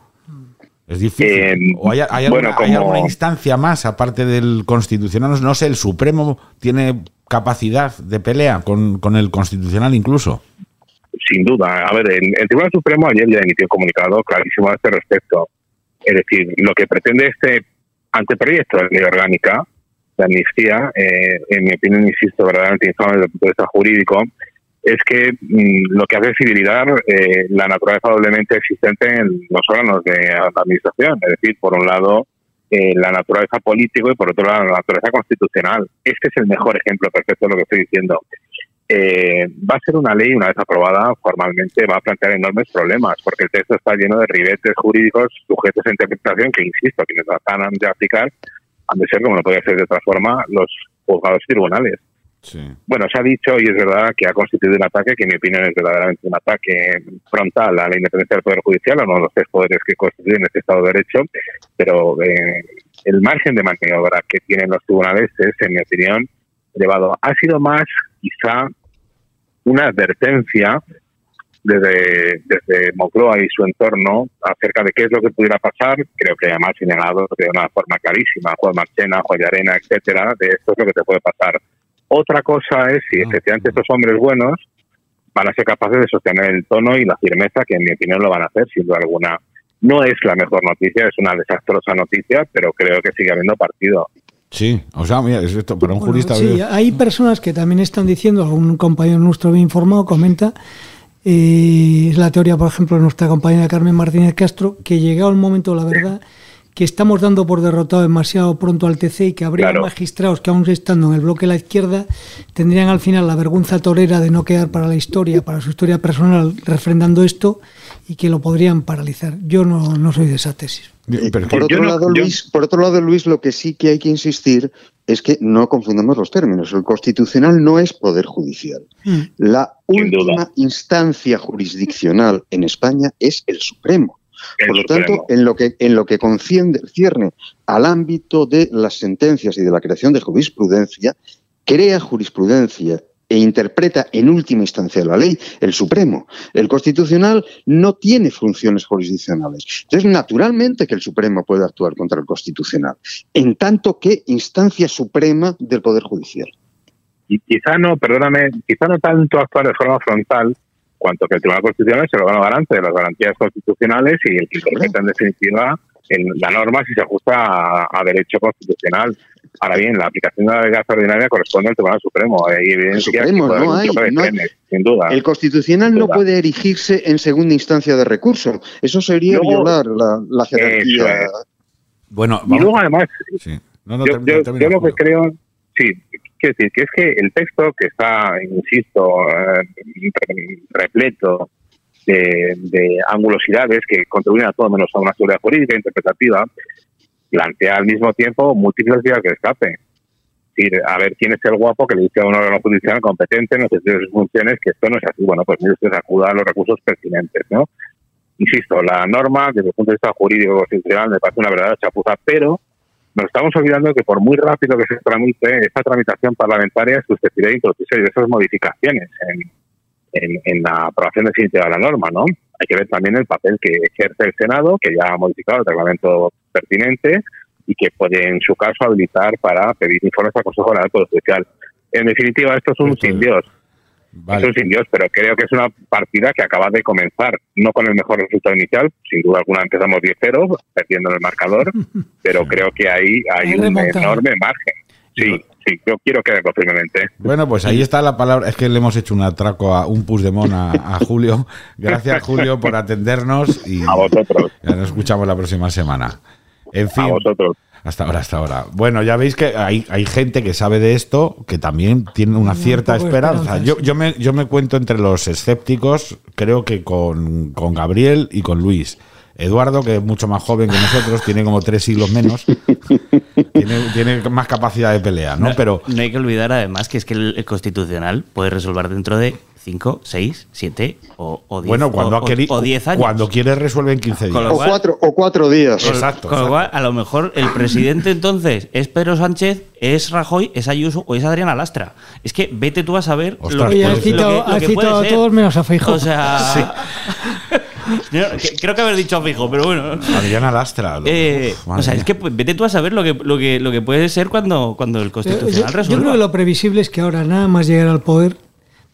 Es difícil. Eh, ¿O hay, alguna, instancia más aparte del constitucional? No sé, ¿el Supremo tiene capacidad de pelea con, el constitucional incluso? Sin duda. A ver, el, Tribunal Supremo ayer ya emitió un comunicado clarísimo a este respecto. Es decir, lo que pretende este anteproyecto de ley orgánica de amnistía, eh, en mi opinión, insisto, verdaderamente infame desde el punto de vista jurídico, es que mm, lo que hace es civilizar eh, la naturaleza doblemente existente en los órganos de administración, es decir, por un lado eh, la naturaleza política y por otro lado la naturaleza constitucional. Este es el mejor ejemplo perfecto de lo que estoy diciendo. Eh, va a ser una ley, una vez aprobada formalmente, va a plantear enormes problemas, porque el texto está lleno de ribetes jurídicos sujetos a interpretación que, insisto, quienes van a aplicar han de ser, como no puede ser de otra forma, los juzgados tribunales. Bueno, se ha dicho y es verdad que ha constituido un ataque que en mi opinión es verdaderamente un ataque frontal a la independencia del Poder Judicial, a uno de los tres poderes que constituyen este Estado de Derecho, pero eh, el margen de maniobra que tienen los tribunales es, en mi opinión, elevado. Ha sido más, quizá, una advertencia desde, desde Moncloa y su entorno acerca de qué es lo que pudiera pasar. Creo que además señalado de una forma clarísima, Juan Marchena, Juan Arena, etcétera, de esto es lo que te puede pasar otra cosa es si efectivamente estos hombres buenos van a ser capaces de sostener el tono y la firmeza que en mi opinión lo van a hacer, sin duda alguna. No es la mejor noticia, es una desastrosa noticia, pero creo que sigue habiendo partido. Sí, o sea, mira, es esto, para un jurista... Sí, hay personas que también están diciendo, un compañero nuestro bien informado comenta, eh, es la teoría, por ejemplo, de nuestra compañera Carmen Martínez Castro, que llegado el momento de la verdad, que estamos dando por derrotado demasiado pronto al TC y que habría magistrados que aún estando en el bloque de la izquierda tendrían al final la vergüenza torera de no quedar para la historia, para su historia personal, refrendando esto y que lo podrían paralizar. Yo no, no soy de esa tesis. por, otro lado, Luis, por otro lado, Luis, lo que sí que hay que insistir es que no confundamos los términos. El constitucional no es poder judicial. Mm. La última instancia jurisdiccional en España es el Supremo. Por lo tanto, en lo que, en lo que concierne al ámbito de las sentencias y de la creación de jurisprudencia, crea jurisprudencia e interpreta en última instancia la ley el Supremo. El Constitucional no tiene funciones jurisdiccionales. Entonces, naturalmente que el Supremo puede actuar contra el Constitucional, en tanto que instancia suprema del Poder Judicial. Y quizá no, perdóname, quizá no tanto actuar de forma frontal, cuanto que el Tribunal Constitucional se lo a garante de las garantías constitucionales y el que interpreta en definitiva en la norma si se ajusta a, derecho constitucional. Ahora bien, la aplicación de la legalidad ordinaria corresponde al Tribunal Supremo. Hay evidencia Supremo, no hay, sin duda. El Constitucional no puede erigirse en segunda instancia de recurso. Eso sería violar la, la jerarquía. Bueno, y luego además, yo, lo que creo, sí, quiero decir que es que el texto que está, insisto, eh, repleto de, angulosidades que contribuyen a todo menos a una seguridad jurídica interpretativa, plantea al mismo tiempo múltiples vías de escape. decir, a ver quién es el guapo que le dice a un órgano judicial competente en los de sus funciones que esto no es así. Bueno, pues mire usted acuda a los recursos pertinentes, ¿no? Insisto, la norma desde el punto de vista jurídico constitucional me parece una verdadera chapuza, pero nos estamos olvidando que por muy rápido que se tramite, esta tramitación parlamentaria es susceptible de introducirse diversas modificaciones en, en, la aprobación definitiva de la norma, ¿no? Hay que ver también el papel que ejerce el Senado, que ya ha modificado el reglamento pertinente y que puede, en su caso, habilitar para pedir informes al Consejo General Judicial. En definitiva, esto es un sin Dios. Eso sin Dios, pero creo que es una partida que acaba de comenzar, no con el mejor resultado inicial, sin duda alguna empezamos 10-0, perdiendo el marcador, <laughs> pero creo que ahí hay un enorme margen. Sí, sí, yo quiero quedarlo firmemente. Bueno, pues ahí está la palabra. Es que le hemos hecho un atraco a un push de mona a Julio. <laughs> Gracias, Julio, por atendernos y a vosotros. Ya nos escuchamos la próxima semana. En fin. A vosotros. Hasta ahora, hasta ahora. Bueno, ya veis que hay, hay gente que sabe de esto que también tiene una cierta esperanza. Yo, yo, me, yo me cuento entre los escépticos, creo que con, con Gabriel y con Luis. Eduardo, que es mucho más joven que nosotros, tiene como tres siglos menos, <laughs> tiene, más capacidad de pelea, ¿no? Pero no hay que olvidar además que es que el, constitucional puede resolver dentro de 5, 6, 7 o 10 bueno, cuando o, años. Cuando quiere resuelve en 15 días. o, cuatro, o cuatro días. Exacto. Con lo cual, a lo mejor el presidente entonces es Pedro Sánchez, es Rajoy, es Ayuso o es Adriana Lastra. Es que vete tú a saber lo, que, ha citado, a todos menos a Feijóo. O sea... <laughs> Creo que haber dicho fijo, pero bueno. Adriana Lastra. Eh, o sea, es que pues, vete tú a saber lo que, lo que, lo que puede ser cuando, cuando el Constitucional yo, resuelva. Yo creo que lo previsible es que ahora nada más llegar al poder,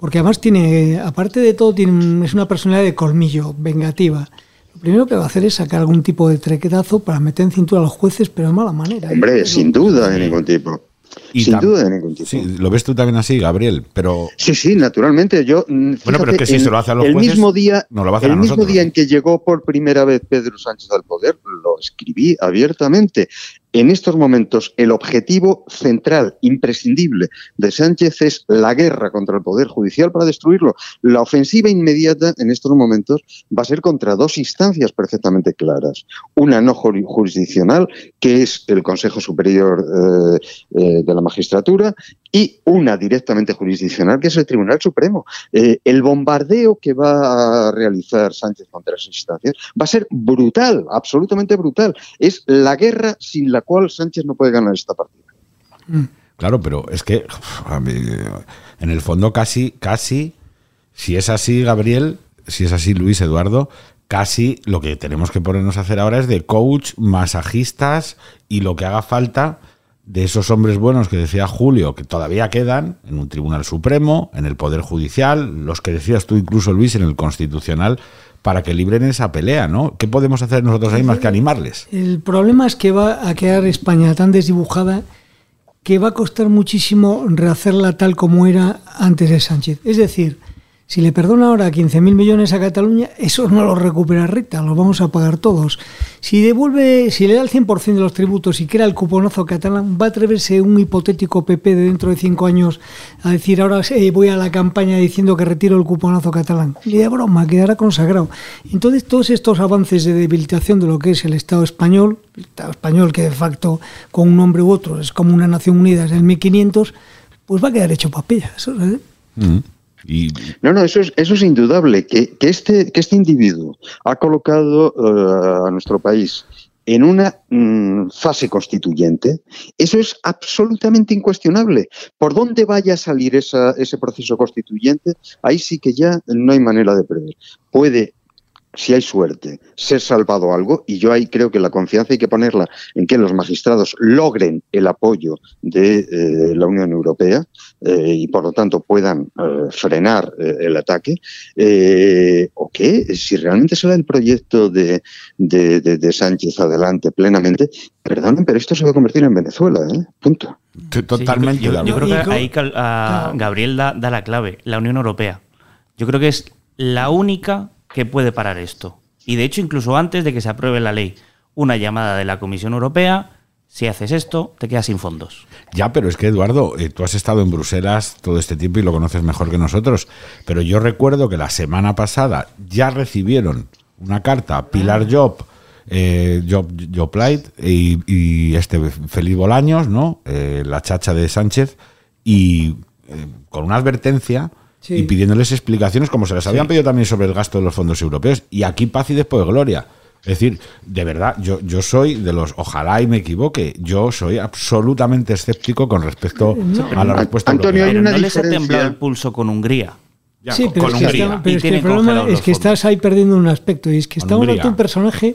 porque además tiene, aparte de todo, tiene, es una personalidad de colmillo, vengativa. Lo primero que va a hacer es sacar algún tipo de trequetazo para meter en cintura a los jueces, pero de mala manera. ¿eh? Hombre, sin duda, de ningún tipo. Sin duda de ningún tipo. Sí, lo ves tú también así, Gabriel, pero... Sí, sí, naturalmente. Yo, bueno, pero es que si se lo hace a los el jueces, mismo día, no lo va a hacer El mismo día en que llegó por primera vez Pedro Sánchez al poder, lo escribí abiertamente. En estos momentos, el objetivo central, imprescindible de Sánchez es la guerra contra el Poder Judicial para destruirlo. La ofensiva inmediata en estos momentos va a ser contra dos instancias perfectamente claras. Una no jurisdiccional, que es el Consejo Superior eh, eh, de la Magistratura, y una directamente jurisdiccional, que es el Tribunal Supremo. Eh, el bombardeo que va a realizar Sánchez contra esas instancias va a ser brutal, absolutamente brutal. Es la guerra sin la cual Sánchez no puede ganar esta partida. Mm. Claro, pero es que en el fondo casi, casi, si es así, Gabriel, si es así, Luis Eduardo, casi lo que tenemos que ponernos a hacer ahora es de coach, masajistas y lo que haga falta de esos hombres buenos que decía Julio, que todavía quedan en un Tribunal Supremo, en el Poder Judicial, los que decías tú incluso, Luis, en el Constitucional, para que libren esa pelea, ¿no? ¿Qué podemos hacer nosotros ahí más que animarles? El problema es que va a quedar España tan desdibujada que va a costar muchísimo rehacerla tal como era antes de Sánchez. Es decir, Si le perdona ahora 15.000 millones a Cataluña, esos no los recupera Rita, los vamos a pagar todos. Si devuelve, si le da el 100% de los tributos y crea el cuponazo catalán, va a atreverse un hipotético PP de dentro de cinco años a decir ahora eh, voy a la campaña diciendo que retiro el cuponazo catalán. Ni de broma, quedará consagrado. Entonces todos estos avances de debilitación de lo que es el Estado español, el Estado español que de facto con un nombre u otro es como una Nación Unida desde el 1500, pues va a quedar hecho papilla. Eso. Mm. No, no, eso es, eso es indudable, que, este, que este individuo ha colocado eh, a nuestro país en una mm, fase constituyente, eso es absolutamente incuestionable. Por dónde vaya a salir ese proceso constituyente, ahí sí que ya no hay manera de prever. Puede, si hay suerte, ser salvado algo, y yo ahí creo que la confianza hay que ponerla en que los magistrados logren el apoyo de eh, la Unión Europea eh, y por lo tanto puedan eh, frenar eh, el ataque, eh, o que si realmente sale el proyecto de, de- de- de Sánchez adelante plenamente, perdonen, pero esto se va a convertir en Venezuela, ¿eh? Punto. totalmente Sí, yo, creo que ahí a-. Gabriel da, da la clave, la Unión Europea. Yo creo que es la única que puede parar esto. Y de hecho, incluso antes de que se apruebe la ley, una llamada de la Comisión Europea, si haces esto, te quedas sin fondos. Ya, pero es que Eduardo, eh, tú has estado en Bruselas todo este tiempo y lo conoces mejor que nosotros. Pero yo recuerdo que la semana pasada ya recibieron una carta Pilar Job, eh, Job, Job Light y, y este Feliz Bolaños, ¿no? Eh, la chacha de Sánchez, y eh, con una advertencia Sí. y pidiéndoles explicaciones, como se les habían pedido también sobre el gasto de los fondos europeos. Y aquí paz y después gloria. Es decir, de verdad, yo, yo soy de los, ojalá y me equivoque, yo soy absolutamente escéptico con respecto a la respuesta Antonio, hay una no les ha temblado el pulso con Hungría. Ya, sí, con- pero con es que, Hungría. está- pero Y es que el problema es que fondos. estás ahí perdiendo un aspecto. Y es que ante un personaje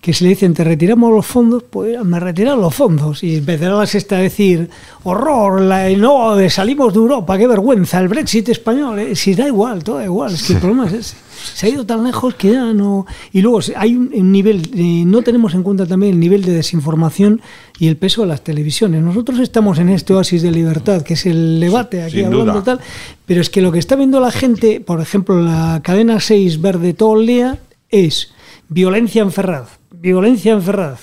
que si le dicen te retiramos los fondos, pues me retiran los fondos. Y empezará la sexta a decir, horror, la, no, salimos de Europa, qué vergüenza, el Brexit español. eh". Si da igual, todo da igual. Es que el problema es ese. Se ha ido tan lejos que ya no. Y luego hay un, un nivel, eh, no tenemos en cuenta también el nivel de desinformación y el peso de las televisiones. Nosotros estamos en este oasis de libertad, que es el debate aquí sin hablando duda. tal. Pero es que lo que está viendo la gente, por ejemplo, la cadena 6 verde todo el día, es violencia en Ferraz, violencia en Ferraz.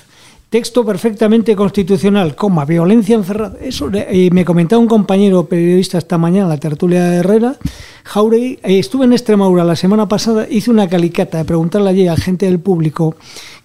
Texto perfectamente constitucional, coma, violencia en Ferraz. Eso eh, me comentaba un compañero periodista esta mañana en la tertulia de Herrera, Jauregui. eh, estuve en Extremadura la semana pasada, hice una calicata de preguntarle allí a gente del público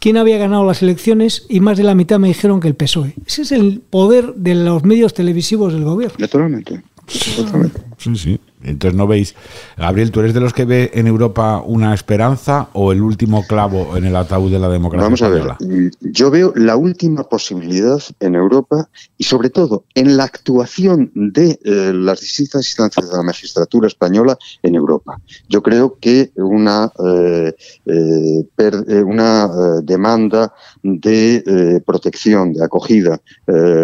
quién había ganado las elecciones y más de la mitad me dijeron que el PSOE. Ese es el poder de los medios televisivos del gobierno. Naturalmente. Sí, sí. Entonces no veis. Gabriel, ¿tú eres de los que ve en Europa una esperanza o el último clavo en el ataúd de la democracia Vamos a ver, española? yo veo la última posibilidad en Europa y sobre todo en la actuación de eh, las distintas instancias de la magistratura española en Europa. Yo creo que una, eh, eh, per- una demanda de protección, de acogida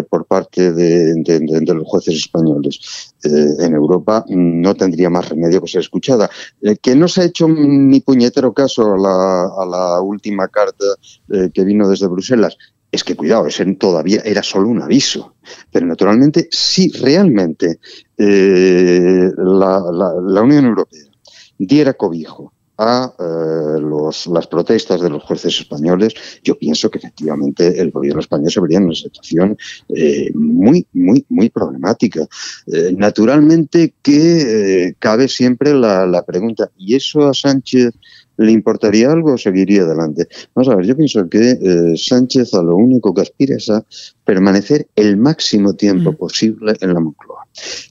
por parte de, de- de- de los jueces españoles eh, en Europa no tendría más remedio que ser escuchada. Eh, que no se ha hecho ni puñetero caso a la, a la última carta eh, que vino desde Bruselas. Es que cuidado, ese todavía era solo un aviso. Pero naturalmente, si realmente la Unión Europea diera cobijo a eh, los- las protestas de los jueces españoles, yo pienso que efectivamente el gobierno español se vería en una situación eh, muy, muy, muy problemática. Eh, naturalmente que cabe siempre la pregunta, ¿y eso a Sánchez le importaría algo o seguiría adelante? Vamos a ver, yo pienso que eh, Sánchez a lo único que aspira es a permanecer el máximo tiempo Mm. posible en la Moncloa.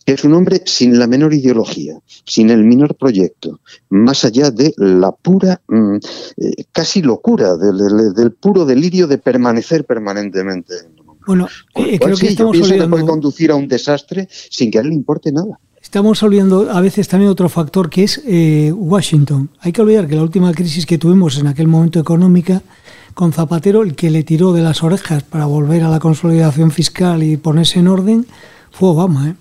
Que es un hombre sin la menor ideología, sin el menor proyecto, más allá de la pura, mm, eh, casi locura, del, del- del puro delirio de permanecer permanentemente en la Moncloa. Bueno, eh, creo que sí, yo pienso que puede conducir a un desastre sin que a él le importe nada. Estamos olvidando a veces también otro factor que es eh, Washington. Hay que olvidar que la última crisis que tuvimos en aquel momento económica con Zapatero, el que le tiró de las orejas para volver a la consolidación fiscal y ponerse en orden, fue Obama. ¿eh?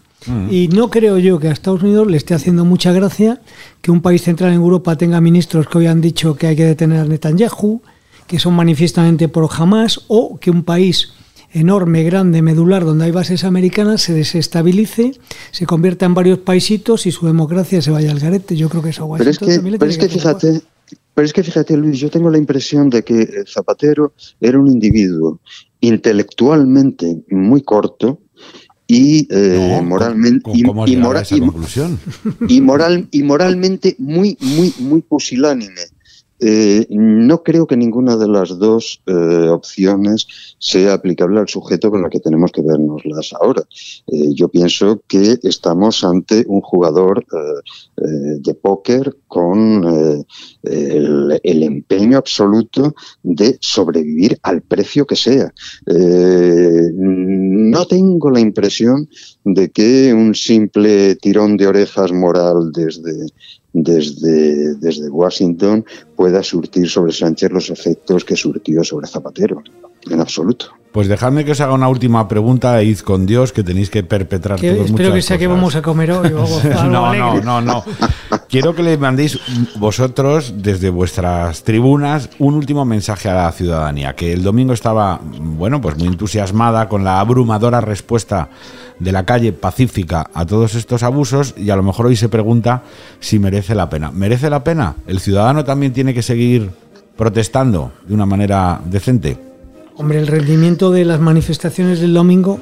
Y no creo yo que a Estados Unidos le esté haciendo mucha gracia que un país central en Europa tenga ministros que hoy han dicho que hay que detener a Netanyahu, que son manifiestamente pro Hamas, o que un país enorme, grande, medular, donde hay bases americanas, se desestabilice, se convierta en varios paisitos y su democracia se vaya al garete. Yo creo que eso Pero es que, pero es que fíjate, pero es que fíjate, Luis, yo tengo la impresión de que Zapatero era un individuo intelectualmente muy corto, y eh, moralmente y, <laughs> y, moral y moralmente muy muy muy pusilánime eh, no creo que ninguna de las dos eh, opciones sea aplicable al sujeto con el que tenemos que vernoslas ahora. Eh, yo pienso que estamos ante un jugador de póker con el, empeño absoluto de sobrevivir al precio que sea. no tengo la impresión de que un simple tirón de orejas moral desde desde, desde Washington pueda surtir sobre Sánchez los efectos que surtió sobre Zapatero, en absoluto. Pues dejadme que os haga una última pregunta e id con Dios, que tenéis que perpetrar que, todos Espero que sea que vamos a comer hoy. <laughs> no, no, no, no. Quiero que le mandéis vosotros, desde vuestras tribunas, un último mensaje a la ciudadanía, que el domingo estaba, bueno, pues muy entusiasmada con la abrumadora respuesta de la calle pacífica a todos estos abusos y a lo mejor hoy se pregunta si merece la pena. ¿Merece la pena? ¿El ciudadano también tiene que seguir protestando de una manera decente? Hombre, el rendimiento de las manifestaciones del domingo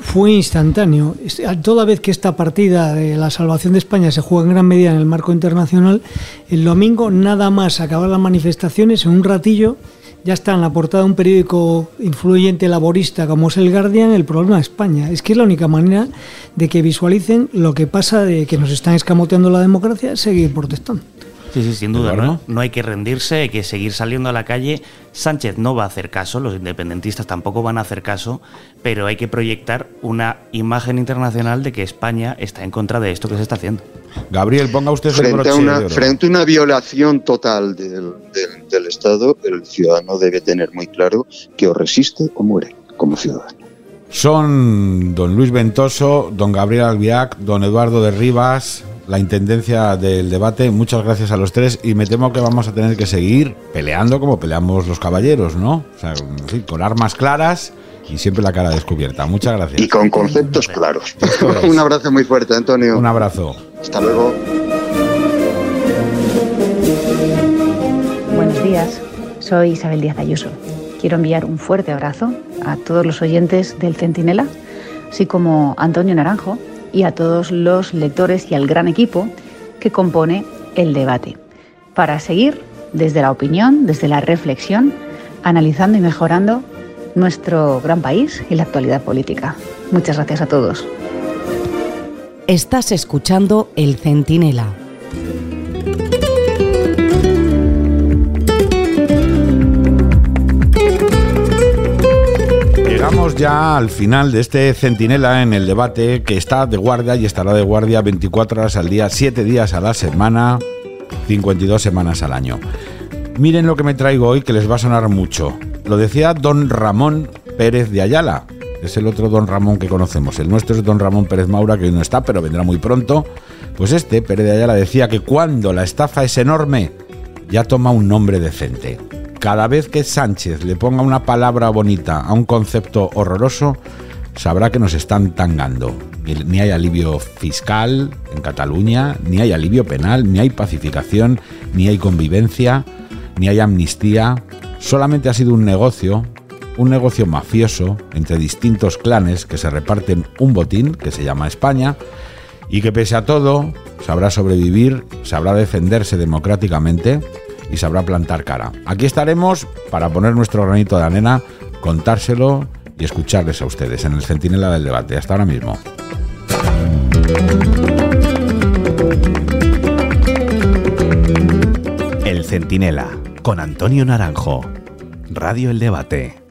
fue instantáneo. Toda vez que esta partida de la salvación de España se juega en gran medida en el marco internacional, el domingo nada más acabar las manifestaciones, en un ratillo ya está en la portada de un periódico influyente laborista como es el Guardian el problema de España. Es que es la única manera de que visualicen lo que pasa de que nos están escamoteando la democracia, seguir protestando. Sí, sí, sin duda, ¿no? No hay que rendirse, hay que seguir saliendo a la calle. Sánchez no va a hacer caso, los independentistas tampoco van a hacer caso, pero hay que proyectar una imagen internacional de que España está en contra de esto que se está haciendo. Gabriel, ponga usted frente a una Frente a una violación total del, del Estado, el ciudadano debe tener muy claro que o resiste o muere como ciudadano. Son don Luis Ventoso, don Gabriel Albiac, don Eduardo de Rivas, la intendencia del debate. Muchas gracias a los tres y me temo que vamos a tener que seguir peleando como peleamos los caballeros, ¿no? O sea, con armas claras y siempre la cara descubierta. Muchas gracias. Y con conceptos claros. Un abrazo muy fuerte, Antonio. Un abrazo. Hasta luego. Buenos días, soy Isabel Díaz Ayuso. Quiero enviar un fuerte abrazo a todos los oyentes del Centinela, así como a Antonio Naranjo, y a todos los lectores y al gran equipo que compone el debate, para seguir desde la opinión, desde la reflexión, analizando y mejorando nuestro gran país y la actualidad política. Muchas gracias a todos. Estás escuchando El Centinela Llegamos ya al final de este centinela en el debate que está de guardia y estará de guardia 24 horas al día, 7 días a la semana, 52 semanas al año. Miren lo que me traigo hoy que les va a sonar mucho. Lo decía don Ramón Pérez de Ayala. Es el otro don Ramón que conocemos. El nuestro es don Ramón Pérez Maura, que hoy no está, pero vendrá muy pronto. Pues este, Pérez de Ayala, decía que cuando la estafa es enorme, ya toma un nombre decente cada vez que Sánchez le ponga una palabra bonita a un concepto horroroso, sabrá que nos están tangando. Ni hay alivio fiscal en Cataluña, ni hay alivio penal, ni hay pacificación, ni hay convivencia, ni hay amnistía. Solamente ha sido un negocio, un negocio mafioso entre distintos clanes que se reparten un botín que se llama España y que pese a todo sabrá sobrevivir, sabrá defenderse democráticamente y sabrá plantar cara. Aquí estaremos para poner nuestro granito de arena, contárselo y escucharles a ustedes en el Centinela del Debate. Hasta ahora mismo. El Centinela, con Antonio Naranjo. Radio El Debate.